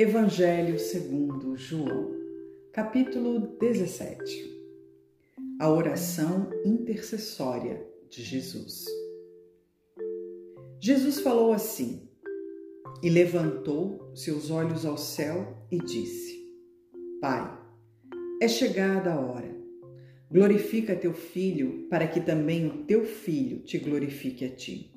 Evangelho segundo João, capítulo 17. A oração intercessória de Jesus. Jesus falou assim: E levantou seus olhos ao céu e disse: Pai, é chegada a hora. Glorifica teu filho, para que também o teu filho te glorifique a ti.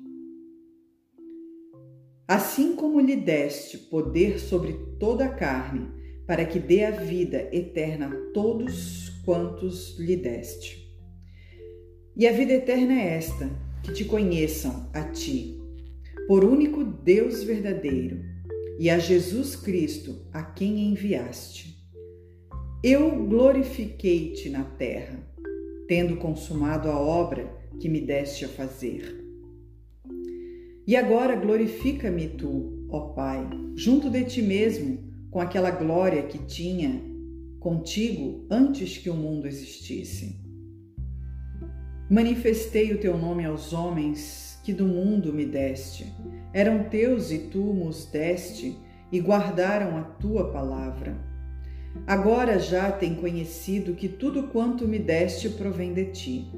Assim como lhe deste poder sobre toda a carne, para que dê a vida eterna a todos quantos lhe deste. E a vida eterna é esta: que te conheçam a ti, por único Deus verdadeiro, e a Jesus Cristo, a quem enviaste. Eu glorifiquei-te na terra, tendo consumado a obra que me deste a fazer. E agora glorifica-me tu, ó Pai, junto de ti mesmo, com aquela glória que tinha contigo antes que o mundo existisse. Manifestei o teu nome aos homens que do mundo me deste. Eram teus e tu os deste e guardaram a tua palavra. Agora já tem conhecido que tudo quanto me deste provém de ti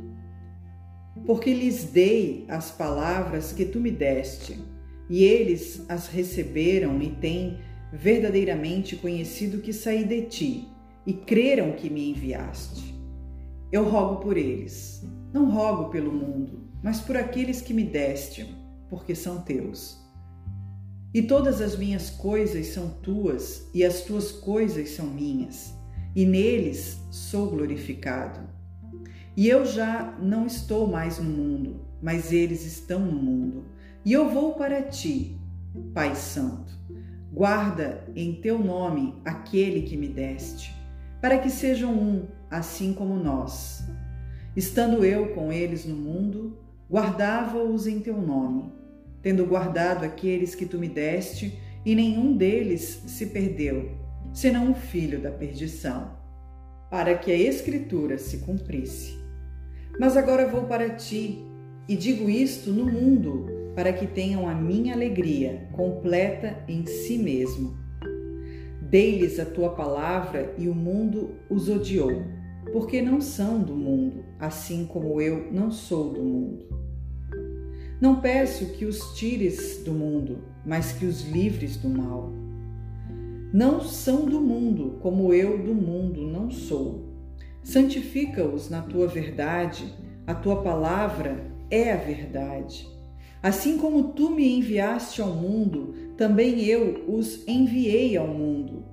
porque lhes dei as palavras que tu me deste, e eles as receberam e têm verdadeiramente conhecido que saí de ti, e creram que me enviaste. Eu rogo por eles, não rogo pelo mundo, mas por aqueles que me deste, porque são teus. E todas as minhas coisas são tuas, e as tuas coisas são minhas, e neles sou glorificado. E eu já não estou mais no mundo, mas eles estão no mundo. E eu vou para ti, Pai Santo. Guarda em teu nome aquele que me deste, para que sejam um, assim como nós. Estando eu com eles no mundo, guardava-os em teu nome, tendo guardado aqueles que tu me deste, e nenhum deles se perdeu, senão o filho da perdição, para que a Escritura se cumprisse. Mas agora vou para ti e digo isto no mundo, para que tenham a minha alegria completa em si mesmo. Dei-lhes a tua palavra e o mundo os odiou, porque não são do mundo, assim como eu não sou do mundo. Não peço que os tires do mundo, mas que os livres do mal. Não são do mundo, como eu do mundo não sou. Santifica-os na tua verdade, a tua palavra é a verdade. Assim como tu me enviaste ao mundo, também eu os enviei ao mundo.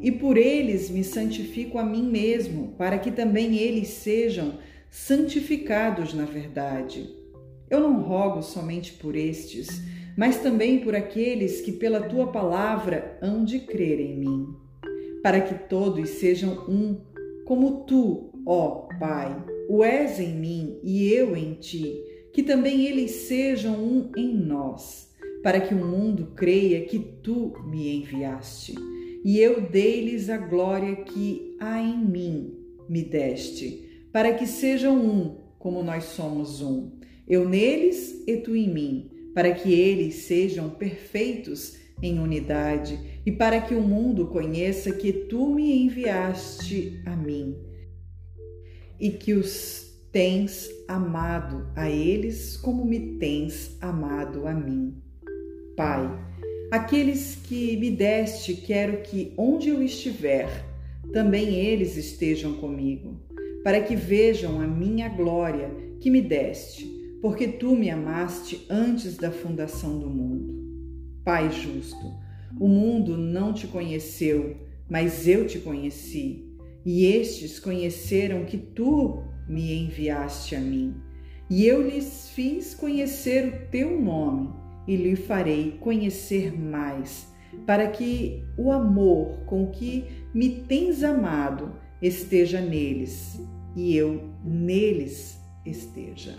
E por eles me santifico a mim mesmo, para que também eles sejam santificados na verdade. Eu não rogo somente por estes, mas também por aqueles que pela tua palavra hão de crer em mim, para que todos sejam um como tu, ó Pai, o és em mim e eu em ti, que também eles sejam um em nós, para que o mundo creia que tu me enviaste. E eu dei-lhes a glória que há em mim me deste, para que sejam um, como nós somos um. Eu neles e tu em mim, para que eles sejam perfeitos em unidade e para que o mundo conheça que tu me enviaste a mim e que os tens amado a eles como me tens amado a mim. Pai, aqueles que me deste, quero que onde eu estiver, também eles estejam comigo, para que vejam a minha glória que me deste, porque tu me amaste antes da fundação do mundo. Pai justo, o mundo não te conheceu, mas eu te conheci, e estes conheceram que tu me enviaste a mim. E eu lhes fiz conhecer o teu nome, e lhe farei conhecer mais, para que o amor com que me tens amado esteja neles, e eu neles esteja.